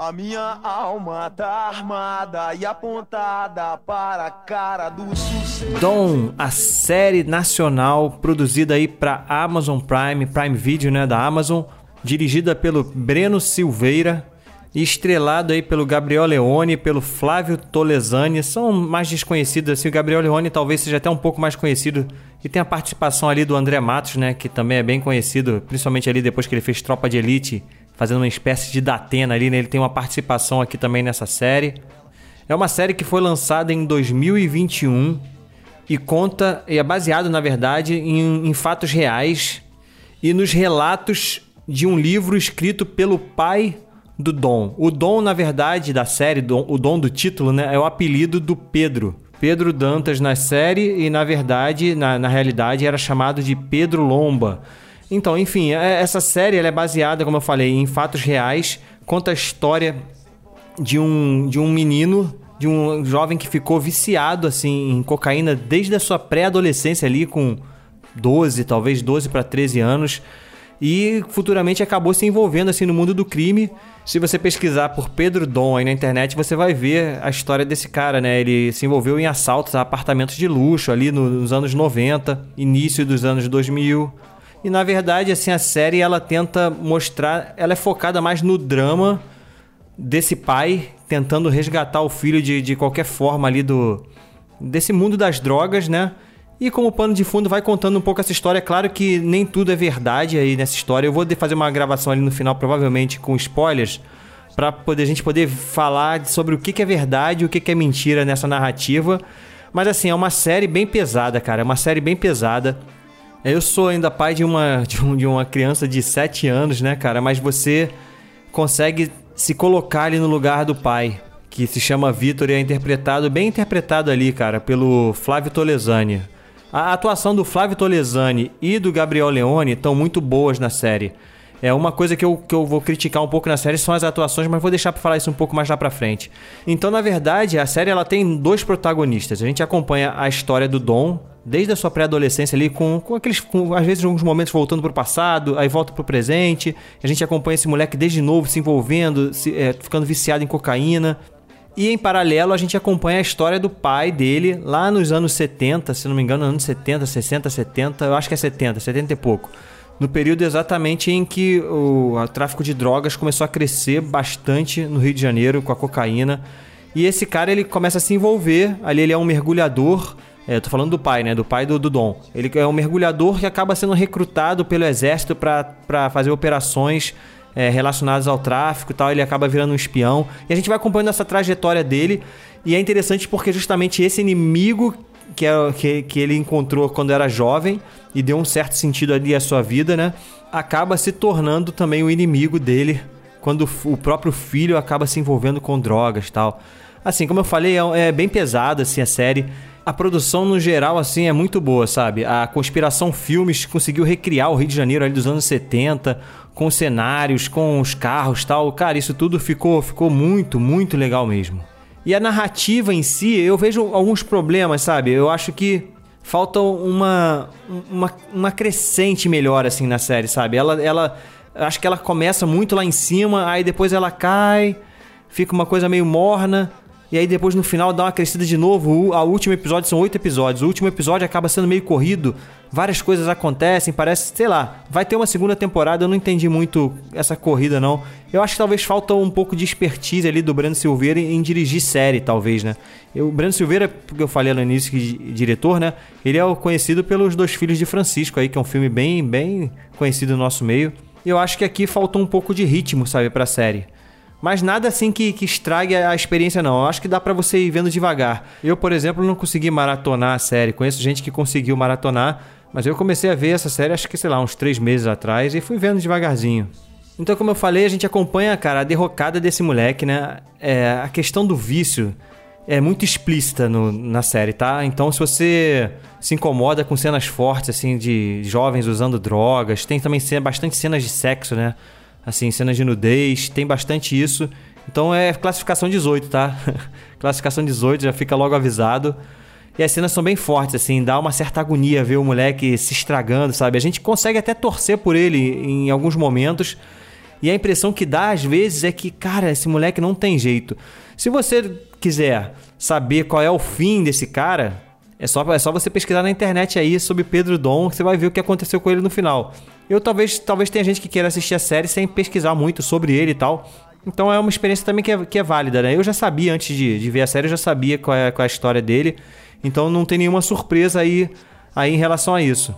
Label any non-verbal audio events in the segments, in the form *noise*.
A minha alma tá armada e apontada para a cara do sucesso. Dom, a série nacional produzida aí para Amazon Prime, Prime Video, né, da Amazon, dirigida pelo Breno Silveira estrelado aí pelo Gabriel Leone, pelo Flávio Tolesani. São mais desconhecidos assim, o Gabriel Leone talvez seja até um pouco mais conhecido e tem a participação ali do André Matos, né, que também é bem conhecido, principalmente ali depois que ele fez Tropa de Elite fazendo uma espécie de Datena ali, né? Ele tem uma participação aqui também nessa série. É uma série que foi lançada em 2021 e conta, e é baseado, na verdade, em, em fatos reais e nos relatos de um livro escrito pelo pai do Dom. O Dom, na verdade, da série, o Dom do título, né, é o apelido do Pedro. Pedro Dantas na série e, na verdade, na, na realidade, era chamado de Pedro Lomba. Então, enfim, é, essa série é baseada, como eu falei, em fatos reais. Conta a história de um, de um menino, de um jovem que ficou viciado assim em cocaína desde a sua pré-adolescência ali com 12, talvez 12 para 13 anos e futuramente acabou se envolvendo assim no mundo do crime. Se você pesquisar por Pedro Dom aí na internet, você vai ver a história desse cara, né? Ele se envolveu em assaltos a apartamentos de luxo ali nos anos 90, início dos anos 2000. E na verdade, assim, a série ela tenta mostrar, ela é focada mais no drama desse pai tentando resgatar o filho de, de qualquer forma ali do desse mundo das drogas, né? E como pano de fundo vai contando um pouco essa história. É claro que nem tudo é verdade aí nessa história. Eu vou fazer uma gravação ali no final, provavelmente com spoilers, para poder a gente poder falar sobre o que, é verdade o que é mentira nessa narrativa. Mas assim, é uma série bem pesada, cara. É uma série bem pesada. Eu sou ainda pai de uma, *laughs* de, um, de uma criança de 7 anos, né, cara? Mas você consegue se colocar ali no lugar do pai, que se chama Vitor e é interpretado, bem interpretado ali, cara, pelo Flávio Tolesani. A atuação do Flávio Tolesani e do Gabriel Leone estão muito boas na série. É uma coisa que eu, que eu vou criticar um pouco na série são as atuações, mas vou deixar para falar isso um pouco mais lá para frente. Então, na verdade, a série ela tem dois protagonistas. A gente acompanha a história do Dom, desde a sua pré-adolescência ali, com, com aqueles, com, às vezes, alguns momentos voltando pro passado, aí volta pro presente. A gente acompanha esse moleque desde novo se envolvendo, se, é, ficando viciado em cocaína. E em paralelo a gente acompanha a história do pai dele lá nos anos 70, se não me engano, anos 70, 60, 70, eu acho que é 70, 70 e pouco. No período exatamente em que o, o tráfico de drogas começou a crescer bastante no Rio de Janeiro com a cocaína. E esse cara ele começa a se envolver, ali ele é um mergulhador é, eu tô falando do pai, né? Do pai do, do Dom. Ele é um mergulhador que acaba sendo recrutado pelo exército para fazer operações é, relacionadas ao tráfico e tal. Ele acaba virando um espião. E a gente vai acompanhando essa trajetória dele. E é interessante porque justamente esse inimigo que, é, que, que ele encontrou quando era jovem e deu um certo sentido ali à sua vida, né? Acaba se tornando também o inimigo dele quando o próprio filho acaba se envolvendo com drogas tal. Assim, como eu falei, é, é bem pesado assim, a série. A produção, no geral, assim, é muito boa, sabe? A Conspiração Filmes conseguiu recriar o Rio de Janeiro ali dos anos 70, com cenários, com os carros tal. Cara, isso tudo ficou, ficou muito, muito legal mesmo. E a narrativa em si, eu vejo alguns problemas, sabe? Eu acho que falta uma, uma, uma crescente melhor, assim, na série, sabe? Ela, ela, acho que ela começa muito lá em cima, aí depois ela cai, fica uma coisa meio morna. E aí depois no final dá uma crescida de novo. O último episódio são oito episódios. O último episódio acaba sendo meio corrido. Várias coisas acontecem, parece, sei lá, vai ter uma segunda temporada. Eu não entendi muito essa corrida, não. Eu acho que talvez falta um pouco de expertise ali do Breno Silveira em, em dirigir série, talvez, né? Eu, o Breno Silveira, porque eu falei no início que diretor, né? Ele é o conhecido pelos Dois Filhos de Francisco aí, que é um filme bem, bem conhecido no nosso meio. Eu acho que aqui faltou um pouco de ritmo, sabe, pra série. Mas nada assim que, que estrague a experiência, não. Eu acho que dá para você ir vendo devagar. Eu, por exemplo, não consegui maratonar a série. Conheço gente que conseguiu maratonar, mas eu comecei a ver essa série, acho que, sei lá, uns três meses atrás e fui vendo devagarzinho. Então, como eu falei, a gente acompanha, cara, a derrocada desse moleque, né? É, a questão do vício é muito explícita no, na série, tá? Então, se você se incomoda com cenas fortes, assim, de jovens usando drogas, tem também bastante cenas de sexo, né? Assim, cenas de nudez, tem bastante isso. Então é classificação 18, tá? *laughs* classificação 18, já fica logo avisado. E as cenas são bem fortes, assim, dá uma certa agonia ver o moleque se estragando, sabe? A gente consegue até torcer por ele em alguns momentos. E a impressão que dá às vezes é que, cara, esse moleque não tem jeito. Se você quiser saber qual é o fim desse cara, é só, é só você pesquisar na internet aí sobre Pedro Dom, você vai ver o que aconteceu com ele no final. Eu talvez, talvez tenha gente que queira assistir a série sem pesquisar muito sobre ele e tal. Então é uma experiência também que é, que é válida, né? Eu já sabia antes de, de ver a série, eu já sabia qual é, qual é a história dele. Então não tem nenhuma surpresa aí, aí em relação a isso.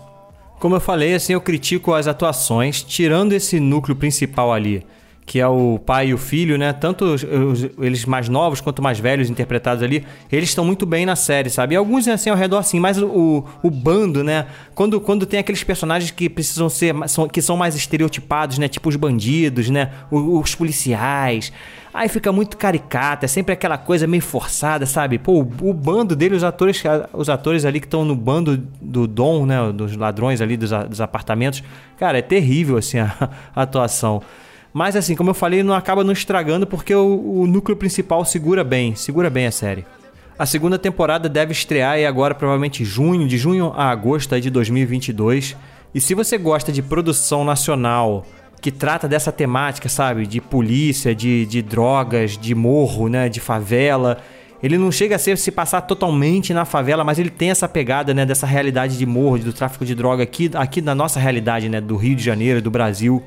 Como eu falei, assim, eu critico as atuações, tirando esse núcleo principal ali que é o pai e o filho, né? Tanto os, os, eles mais novos quanto mais velhos interpretados ali, eles estão muito bem na série, sabe? E alguns assim ao redor assim, mas o, o bando, né? Quando, quando tem aqueles personagens que precisam ser são, que são mais estereotipados, né? Tipo os bandidos, né? Os, os policiais. Aí fica muito caricato, é sempre aquela coisa meio forçada, sabe? Pô, o, o bando dele, os atores, os atores ali que estão no bando do Dom, né? Dos ladrões ali dos, dos apartamentos, cara, é terrível assim *laughs* a, a atuação. Mas assim, como eu falei, não acaba não estragando porque o, o núcleo principal segura bem, segura bem a série. A segunda temporada deve estrear e agora provavelmente junho, de junho a agosto de 2022. E se você gosta de produção nacional que trata dessa temática, sabe, de polícia, de, de drogas, de morro, né, de favela, ele não chega a ser, se passar totalmente na favela, mas ele tem essa pegada, né, dessa realidade de morro, do tráfico de droga aqui, aqui na nossa realidade, né, do Rio de Janeiro, do Brasil.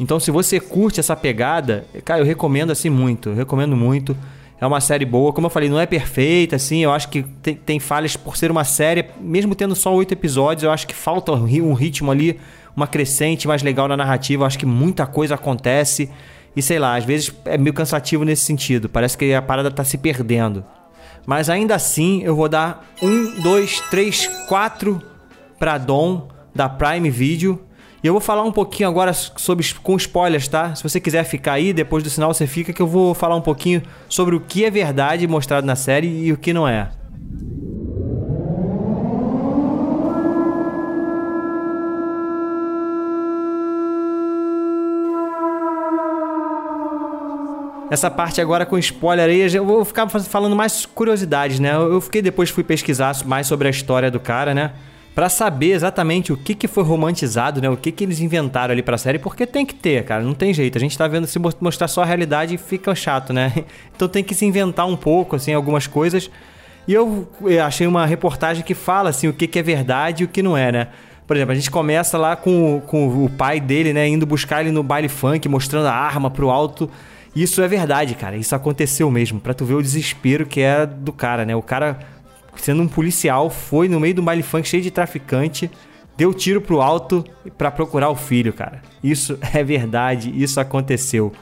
Então, se você curte essa pegada, cara, eu recomendo assim muito. Eu recomendo muito. É uma série boa. Como eu falei, não é perfeita, assim. Eu acho que tem, tem falhas por ser uma série. Mesmo tendo só oito episódios, eu acho que falta um ritmo ali, uma crescente mais legal na narrativa. Eu acho que muita coisa acontece. E sei lá, às vezes é meio cansativo nesse sentido. Parece que a parada tá se perdendo. Mas ainda assim, eu vou dar um, dois, três, quatro pra Dom da Prime Video e eu vou falar um pouquinho agora sobre com spoilers, tá? Se você quiser ficar aí, depois do sinal você fica que eu vou falar um pouquinho sobre o que é verdade mostrado na série e o que não é. Essa parte agora com spoiler aí, eu vou ficar falando mais curiosidades, né? Eu fiquei depois fui pesquisar mais sobre a história do cara, né? Para saber exatamente o que, que foi romantizado, né? O que, que eles inventaram ali pra série, porque tem que ter, cara, não tem jeito. A gente tá vendo se mostrar só a realidade fica chato, né? *laughs* Então tem que se inventar um pouco, assim, algumas coisas. E eu achei uma reportagem que fala, assim, o que, que é verdade e o que não é, né? Por exemplo, a gente começa lá com, com o pai dele, né? Indo buscar ele no baile funk, mostrando a arma pro alto. Isso é verdade, cara. Isso aconteceu mesmo. Pra tu ver o desespero que é do cara, né? O cara sendo um policial, foi no meio do baile funk cheio de traficante, deu tiro pro alto para procurar o filho, cara. Isso *laughs* é verdade, isso aconteceu.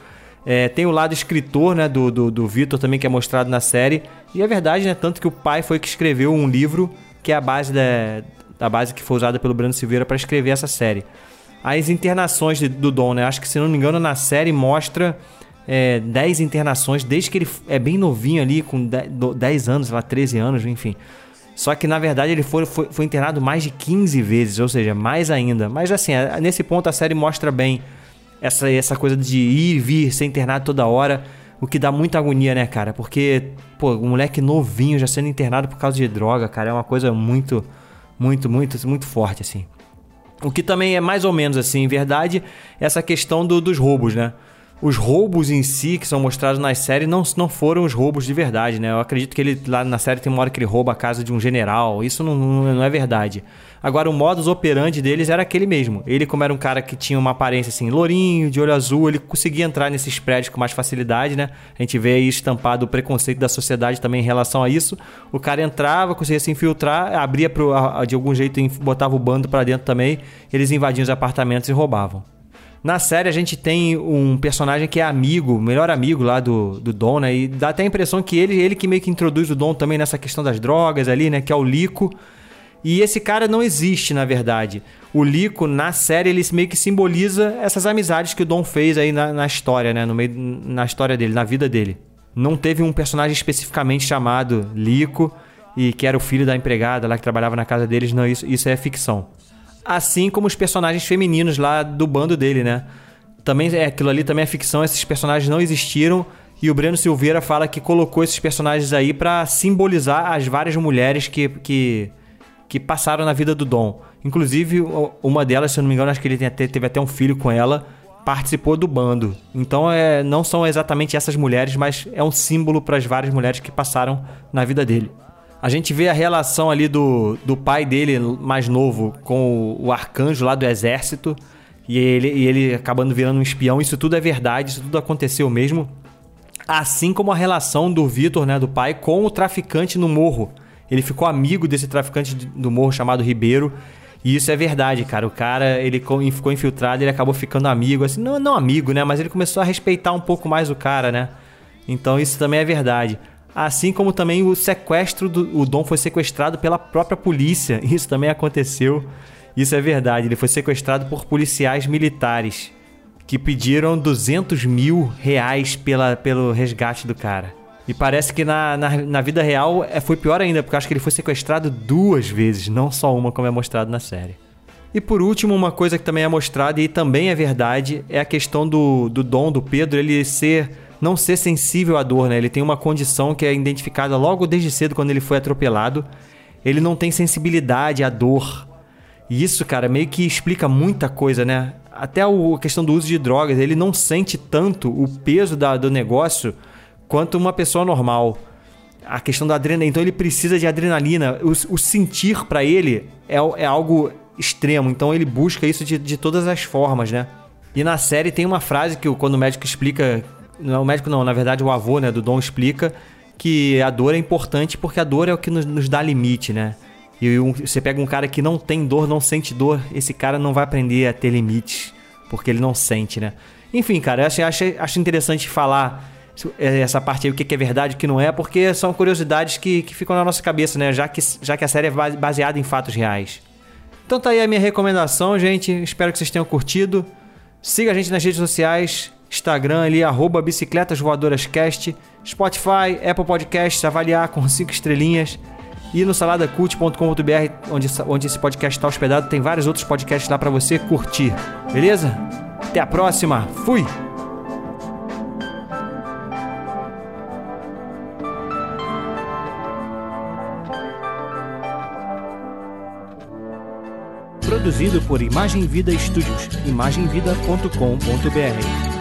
É, tem o lado escritor, né, do, do, do Vitor também, que é mostrado na série. E é verdade, né, tanto que o pai foi que escreveu um livro que é a base da, da base que foi usada pelo Brando Silveira para escrever essa série. As internações de, do Dom, né, acho que se não me engano na série mostra é, 10 internações, desde que ele é bem novinho ali, com 10 anos, lá, 13 anos, enfim. Só que na verdade ele foi, foi, foi, internado mais de 15 vezes, ou seja, mais ainda. Mas assim, nesse ponto a série mostra bem essa, essa coisa de ir e vir, ser internado toda hora, o que dá muita agonia, né, cara? Porque, pô, um moleque novinho já sendo internado por causa de droga, cara, é uma coisa muito, muito, muito, muito forte, assim. O que também é mais ou menos assim, verdade, essa questão do, dos roubos, né? Os roubos em si que são mostrados na série não, não foram os roubos de verdade, né? Eu acredito que ele lá na série tem uma hora que ele rouba a casa de um general. Isso não, não, é verdade. Agora, o modus operandi deles era aquele mesmo. Ele, como era um cara que tinha uma aparência assim, lourinho, de olho azul, ele conseguia entrar nesses prédios com mais facilidade, né? A gente vê aí estampado o preconceito da sociedade também em relação a isso. O cara entrava, conseguia se infiltrar, abria pro, de algum jeito, botava o bando para dentro também, eles invadiam os apartamentos e roubavam. Na série a gente tem um personagem que é amigo, melhor amigo lá do, do Dom, né? E dá até a impressão que ele, ele que meio que introduz o Dom também nessa questão das drogas ali, né? Que é o Lico. E esse cara não existe, na verdade. O Lico, na série, ele meio que simboliza essas amizades que o Dom fez aí na, na história, né? No meio, na história dele, na vida dele. Não teve um personagem especificamente chamado Lico e que era o filho da empregada lá que trabalhava na casa deles. Não, isso, isso é ficção. Assim como os personagens femininos lá do bando dele, né? Também é aquilo ali também é ficção, esses personagens não existiram e o Breno Silveira fala que colocou esses personagens aí para simbolizar as várias mulheres que, que, que passaram na vida do Dom. Inclusive, uma delas, se eu não me engano, acho que ele até, teve até um filho com ela, participou do bando. Então, é, não são exatamente essas mulheres, mas é um símbolo para as várias mulheres que passaram na vida dele. A gente vê a relação ali do, do pai dele mais novo com o, o arcanjo lá do exército e ele, e ele acabando virando um espião. Isso tudo é verdade, isso tudo aconteceu mesmo. Assim como a relação do Vitor, né, do pai, com o traficante no morro. Ele ficou amigo desse traficante do morro chamado Ribeiro. E isso é verdade, cara. O cara, ele ficou infiltrado, ele acabou ficando amigo, assim, não, não amigo, né? Mas ele começou a respeitar um pouco mais o cara, né? Então isso também é verdade. Assim como também o sequestro do o Dom foi sequestrado pela própria polícia. *laughs* Isso também aconteceu. Isso é verdade. Ele foi sequestrado por policiais militares que pediram 200 mil reais pela, pelo resgate do cara. E parece que na, na, na, vida real é, foi pior ainda, porque acho que ele foi sequestrado duas vezes, não só uma, como é mostrado na série. E por último, uma coisa que também é mostrada e também é verdade é a questão do, do dom do Pedro, ele ser não ser sensível à dor, né? Ele tem uma condição que é identificada logo desde cedo quando ele foi atropelado. Ele não tem sensibilidade à dor. E isso, cara, meio que explica muita coisa, né? até a questão do uso de drogas, ele não sente tanto o peso da, do negócio quanto uma pessoa normal. A questão da adrenalina, então ele precisa de adrenalina. O, o sentir para ele é, é, algo extremo, então ele busca isso de, de todas as formas, né? E na série tem uma frase que quando o médico explica, não o médico não, na verdade o avô, né, do Dom explica que a dor é importante porque a dor é o que nos, nos dá limite, né? E um, você pega um cara que não tem dor, não sente dor, esse cara não vai aprender a ter limites, porque ele não sente, né? Enfim, cara, eu acho, acho, acho interessante falar é, essa parte aí, o que é verdade e o que não é, porque são curiosidades que, que ficam na nossa cabeça, né? Já que, já que a série é baseada em fatos reais. Então tá aí a minha recomendação, gente. Espero que vocês tenham curtido. Siga a gente nas redes sociais, Instagram ali, arroba Bicicletas Voadoras Cast, Spotify, Apple Podcasts, avaliar com 5 estrelinhas. E no saladacult.com.br, onde, onde esse podcast está hospedado, tem vários outros podcasts lá para você curtir. Beleza? Até a próxima. Fui! Produzido por Imagem Vida Studios. imagemvida.com.br